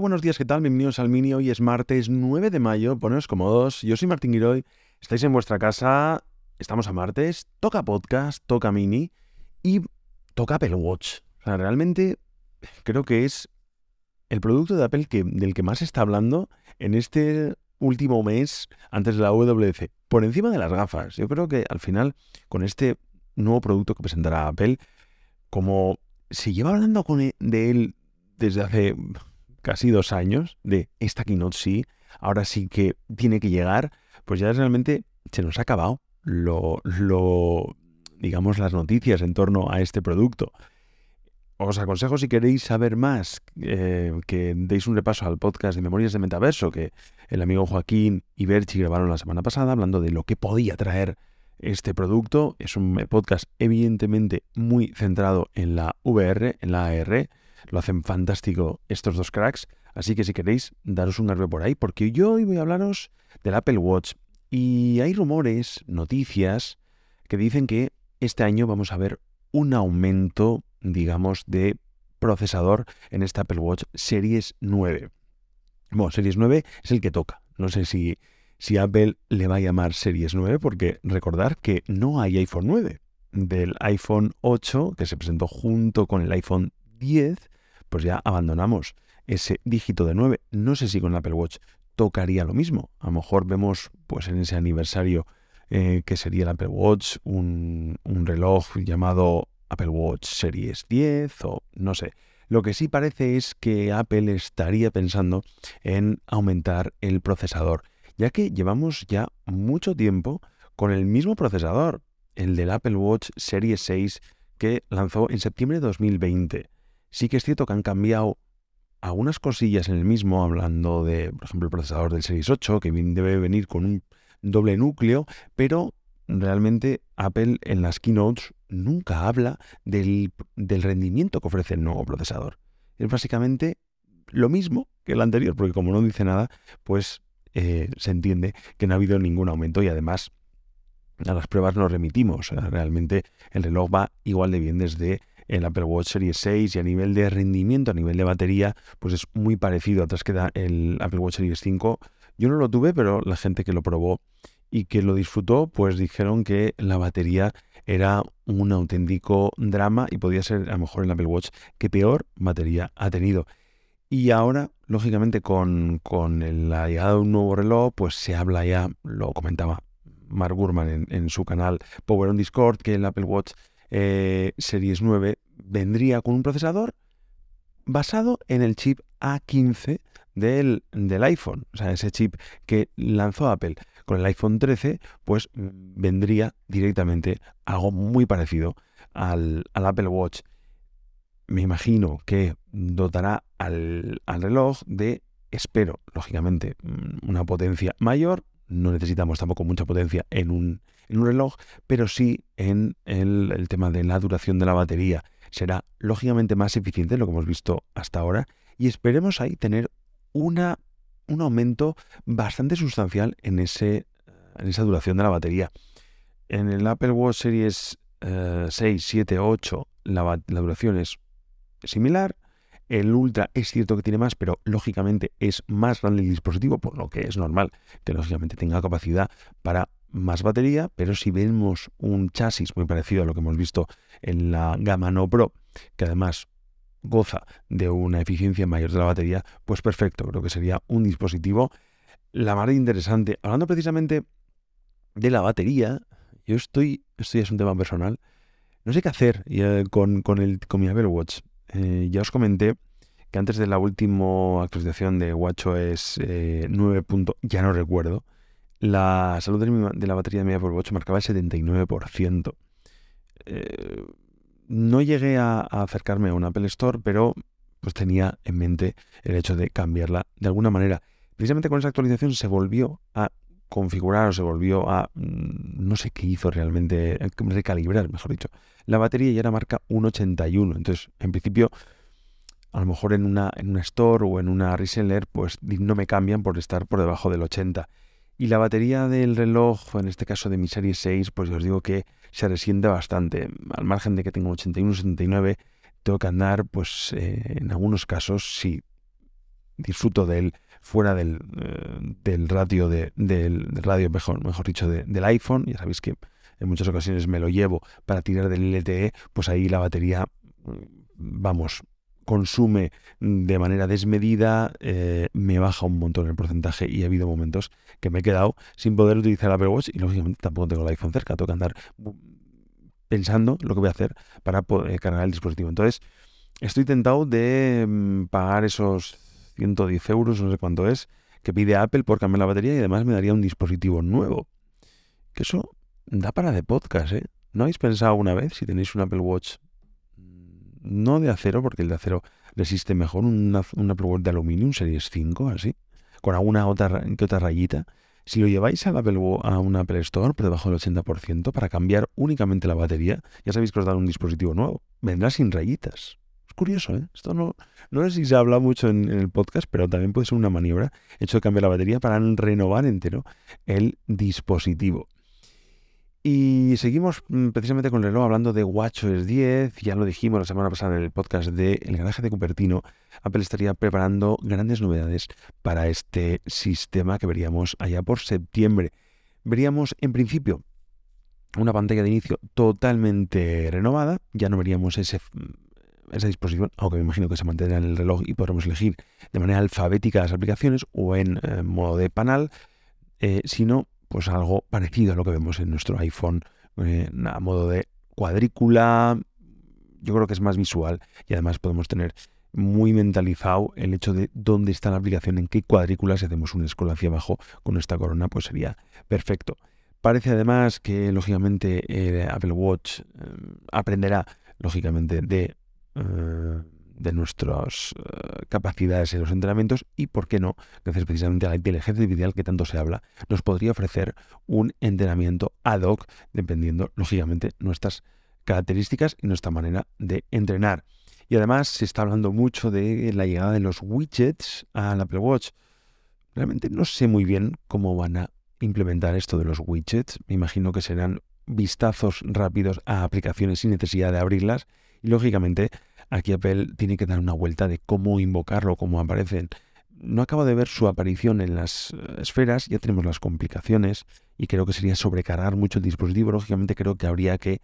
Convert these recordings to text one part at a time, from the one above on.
Buenos días, ¿qué tal? Bienvenidos al Mini. Hoy es martes 9 de mayo. Poneos cómodos. Yo soy Martín Giroy. Estáis en vuestra casa. Estamos a martes. Toca podcast, toca Mini y toca Apple Watch. O sea, realmente creo que es el producto de Apple del que más está hablando en este último mes antes de la WC. Por encima de las gafas. Yo creo que al final, con este nuevo producto que presentará Apple, como se lleva hablando con e- de él desde hace casi dos años, de esta keynote sí, ahora sí que tiene que llegar, pues ya realmente se nos ha acabado lo, digamos, las noticias en torno a este producto. Os aconsejo si queréis saber más eh, que deis un repaso al podcast de Memorias de Metaverso que el amigo Joaquín y Berchi grabaron la semana pasada hablando de lo que podía traer este producto. Es un podcast evidentemente muy centrado en la VR, en la AR. Lo hacen fantástico estos dos cracks. Así que si queréis, daros un garbe por ahí, porque yo hoy voy a hablaros del Apple Watch. Y hay rumores, noticias, que dicen que este año vamos a ver un aumento, digamos, de procesador en esta Apple Watch Series 9. Bueno, Series 9 es el que toca. No sé si, si Apple le va a llamar Series 9, porque recordar que no hay iPhone 9. Del iPhone 8, que se presentó junto con el iPhone 10, pues ya abandonamos ese dígito de 9. No sé si con el Apple Watch tocaría lo mismo. A lo mejor vemos pues en ese aniversario eh, que sería el Apple Watch un, un reloj llamado Apple Watch Series 10 o no sé. Lo que sí parece es que Apple estaría pensando en aumentar el procesador, ya que llevamos ya mucho tiempo con el mismo procesador, el del Apple Watch Series 6 que lanzó en septiembre de 2020. Sí que es cierto que han cambiado algunas cosillas en el mismo, hablando de, por ejemplo, el procesador del Series 8, que debe venir con un doble núcleo, pero realmente Apple en las keynotes nunca habla del, rendimiento que ofrece el nuevo procesador. Es básicamente lo mismo que el anterior, porque como no dice nada, pues eh, se entiende que no ha habido ningún aumento y además a las pruebas nos remitimos. Realmente el reloj va igual de bien desde el Apple Watch Series 6 y a nivel de rendimiento, a nivel de batería, pues es muy parecido. Atrás queda el Apple Watch Series 5. Yo no lo tuve, pero la gente que lo probó y que lo disfrutó, pues dijeron que la batería era un auténtico drama y podía ser a lo mejor el Apple Watch que peor batería ha tenido. Y ahora, lógicamente, con, con la llegada de un nuevo reloj, pues se habla ya, lo comentaba Mark Gurman en, en su canal Power on Discord, que el Apple Watch eh, Series 9 vendría con un procesador basado en el chip A15 del, del, iPhone. O sea, ese chip que lanzó Apple con el iPhone 13, pues vendría directamente algo muy parecido al, al Apple Watch. Me imagino que dotará al, al reloj de, espero, lógicamente, una potencia mayor. No necesitamos tampoco mucha potencia en un, en un reloj, pero sí en el, tema de la duración de la batería. Será lógicamente más eficiente lo que hemos visto hasta ahora y esperemos ahí tener una, un aumento bastante sustancial en, ese, en esa duración de la batería. En el Apple Watch Series eh, 6, 7, 8 la, la duración es similar. El Ultra es cierto que tiene más, pero lógicamente es más grande el dispositivo, por lo que es normal que lógicamente tenga capacidad para más batería, pero si vemos un chasis muy parecido a lo que hemos visto en la gama No Pro, que además goza de una eficiencia mayor de la batería, pues perfecto, creo que sería un dispositivo la más interesante. Hablando precisamente de la batería, yo estoy, esto ya es un tema personal, no sé qué hacer con, con, el, con mi Apple Watch. Eh, ya os comenté que antes de la última actualización de WatchOS eh, 9. ya no recuerdo, la salud de, la batería de mi Apple Watch marcaba el 79%. Eh, no llegué a, a acercarme a un Apple Store, pero pues tenía en mente el hecho de cambiarla de alguna manera. Precisamente con esa actualización se volvió a configurar o se volvió a, mm, no sé qué hizo realmente, eh, recalibrar, mejor dicho, la batería y era marca 1.81. Entonces, en principio, a lo mejor en una, en una store o en una reseller, pues no me cambian por estar por debajo del 80. Y la batería del reloj, en este caso de mi serie 6, pues os digo que se resiente bastante. Al margen de que tengo un 81, 79, tengo que andar, pues eh, en algunos casos, sí, disfruto de él fuera del, eh, del radio, de, del, del radio mejor, mejor dicho, de- del iPhone. Ya sabéis que en muchas ocasiones me lo llevo para tirar del LTE, pues ahí la batería, mm, vamos, consume de manera desmedida, eh, me baja un montón el porcentaje y ha habido momentos que me he quedado sin poder utilizar el Apple Watch y lógicamente tampoco tengo el iPhone cerca, tengo que andar pensando lo que voy a hacer para poder cargar el dispositivo. Entonces, estoy tentado de mm, pagar esos 110 euros, no sé cuánto es, que pide Apple por cambiar la batería y además me daría un dispositivo nuevo. Que eso da para de podcast, ¿eh? ¿No habéis pensado una vez si tenéis un Apple Watch mm, no de acero, porque el de acero resiste mejor, un Apple Watch de aluminio, un Series 5, así, con alguna otra, ra- que otra rayita? Si lo lleváis al Apple, a un Apple Store por debajo del 80% para cambiar únicamente la batería, ya sabéis que os dan un dispositivo nuevo. Vendrá sin rayitas. Es curioso, ¿eh? Esto no, no sé si se habla mucho en, en el podcast, pero también puede ser una maniobra hecho de cambiar la batería para renovar entero el dispositivo. Y seguimos mm, precisamente con el reloj hablando de WatchOS 10. Ya lo dijimos la semana pasada en el podcast de El garaje de Cupertino. Apple estaría preparando grandes novedades para este sistema que veríamos allá por septiembre. Veríamos en principio una pantalla de inicio totalmente renovada. Ya no veríamos ese, esa disposición, aunque me imagino que se mantendrá en el reloj y podremos elegir de manera alfabética las aplicaciones o en eh, modo de panel, eh, sino pues algo parecido a lo que vemos en nuestro iPhone, eh, a modo de cuadrícula. Yo creo que es más visual y además podemos tener muy mentalizado el hecho de dónde está la aplicación, en qué cuadrícula, si hacemos un scroll hacia abajo con esta corona, pues sería perfecto. Parece además que, lógicamente, eh, Apple Watch eh, aprenderá, lógicamente, de, eh, de nuestras eh, capacidades en los entrenamientos y, ¿por qué no?, gracias precisamente a la inteligencia artificial que tanto se habla, nos podría ofrecer un entrenamiento ad hoc, dependiendo, lógicamente, nuestras características y nuestra manera de entrenar. Y además se está hablando mucho de la llegada de los widgets al Apple Watch. Realmente no sé muy bien cómo van a implementar esto de los widgets. Me imagino que serán vistazos rápidos a aplicaciones sin necesidad de abrirlas. Y lógicamente aquí Apple tiene que dar una vuelta de cómo invocarlo, cómo aparecen. No acabo de ver su aparición en las eh, esferas, ya tenemos las complicaciones y creo que sería sobrecargar mucho el dispositivo. Lógicamente creo que habría que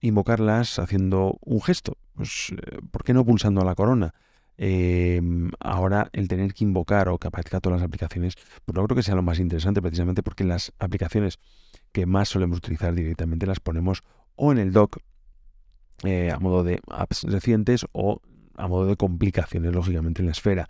invocarlas haciendo un gesto. Pues, eh, ¿por qué no pulsando a la corona? Eh, ahora el tener que invocar o que aparezca todas las aplicaciones, pues no creo que sea lo más interesante precisamente porque las aplicaciones que más solemos utilizar directamente las ponemos o en el dock eh, a modo de apps recientes o a modo de complicaciones, lógicamente, en la esfera.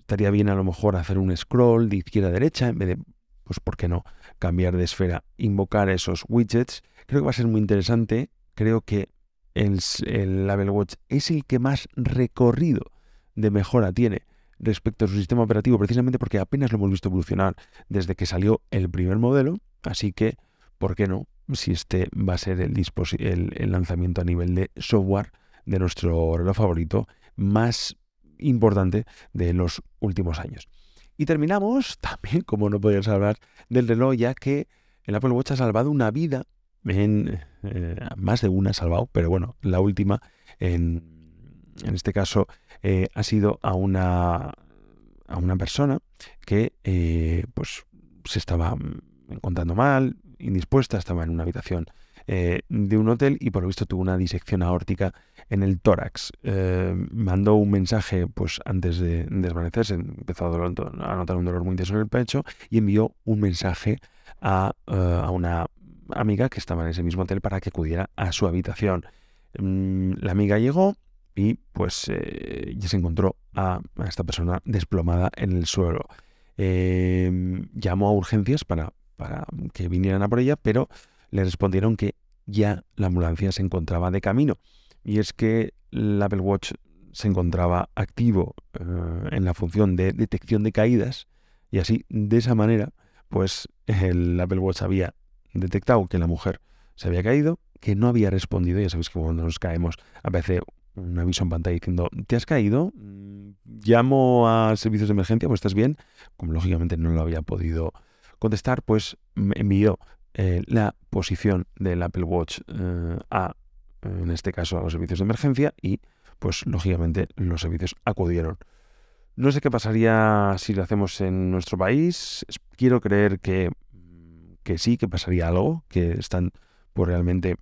Estaría bien a lo mejor hacer un scroll de izquierda a derecha en vez de, pues, ¿por qué no? Cambiar de esfera, invocar esos widgets. Creo que va a ser muy interesante. Creo que el, el Apple Watch es el que más recorrido de mejora tiene respecto a su sistema operativo, precisamente porque apenas lo hemos visto evolucionar desde que salió el primer modelo. Así que, ¿por qué no? Si este va a ser el, lanzamiento a nivel de software de nuestro reloj favorito más importante de los últimos años. Y terminamos también, como no podías hablar, del reloj, ya que el Apple Watch ha salvado una vida, eh, más de una ha salvado, pero bueno, la última, en, en este caso, eh, ha sido a una, a una persona que eh, pues se estaba encontrando mal, indispuesta, estaba en una habitación eh, de un hotel y por lo visto tuvo una disección aórtica en el tórax. Eh, mandó un mensaje pues antes de desvanecerse, empezó a, dolor, a notar un dolor muy intenso en el pecho y envió un mensaje a, uh, a, una amiga que estaba en ese mismo hotel para que acudiera a su habitación. Mm, la amiga llegó y pues eh, ya se encontró a, esta persona desplomada en el suelo. eh, llamó a urgencias para, para que vinieran a por ella, pero le respondieron que ya la ambulancia se encontraba de camino. Y es que el Apple Watch se encontraba activo eh, en la función de detección de caídas y así, de esa manera, pues el Apple Watch había detectado que la mujer se había caído, que no había respondido, ya sabéis que cuando nos caemos aparece un aviso en pantalla diciendo, ¿te has caído? Mm, llamo a servicios de emergencia, pues estás bien. Como lógicamente no lo había podido contestar, pues me envió eh, la posición del Apple Watch eh, a, en este caso, a los servicios de emergencia y pues lógicamente los servicios acudieron. No sé qué pasaría si lo hacemos en nuestro país. Quiero creer que, que sí, que pasaría algo, que están pues realmente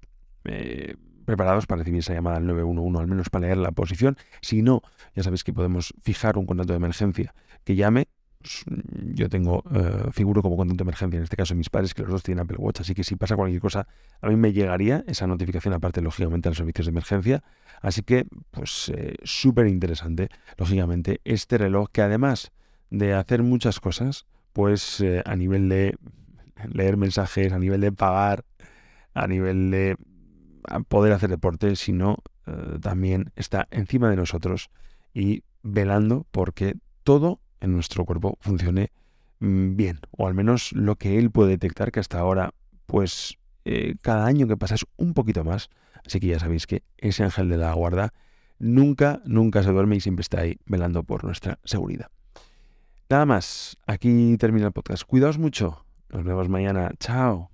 eh, preparados para recibir esa llamada al 911, al menos para leer la posición. Si no, ya sabéis que podemos fijar un contacto de emergencia que llame yo tengo, eh, figuro como contacto de emergencia, en este caso mis padres, que los dos tienen Apple Watch, así que si pasa cualquier cosa, a mí me llegaría esa notificación, aparte, lógicamente, a los servicios de emergencia. Así que, pues, eh, súper interesante, lógicamente, este reloj que además de hacer muchas cosas, pues eh, a nivel de leer mensajes, a nivel de pagar, a nivel de poder hacer deporte, sino también está encima de nosotros y velando porque todo en nuestro cuerpo funcione mm, bien, o al menos lo que él puede detectar, que hasta ahora, pues eh, cada año que pasa es un poquito más. Así que ya sabéis que ese ángel de la guarda nunca, nunca se duerme y siempre está ahí velando por nuestra seguridad. Nada más, aquí termina el podcast. Cuidaos mucho. Nos vemos mañana. Chao.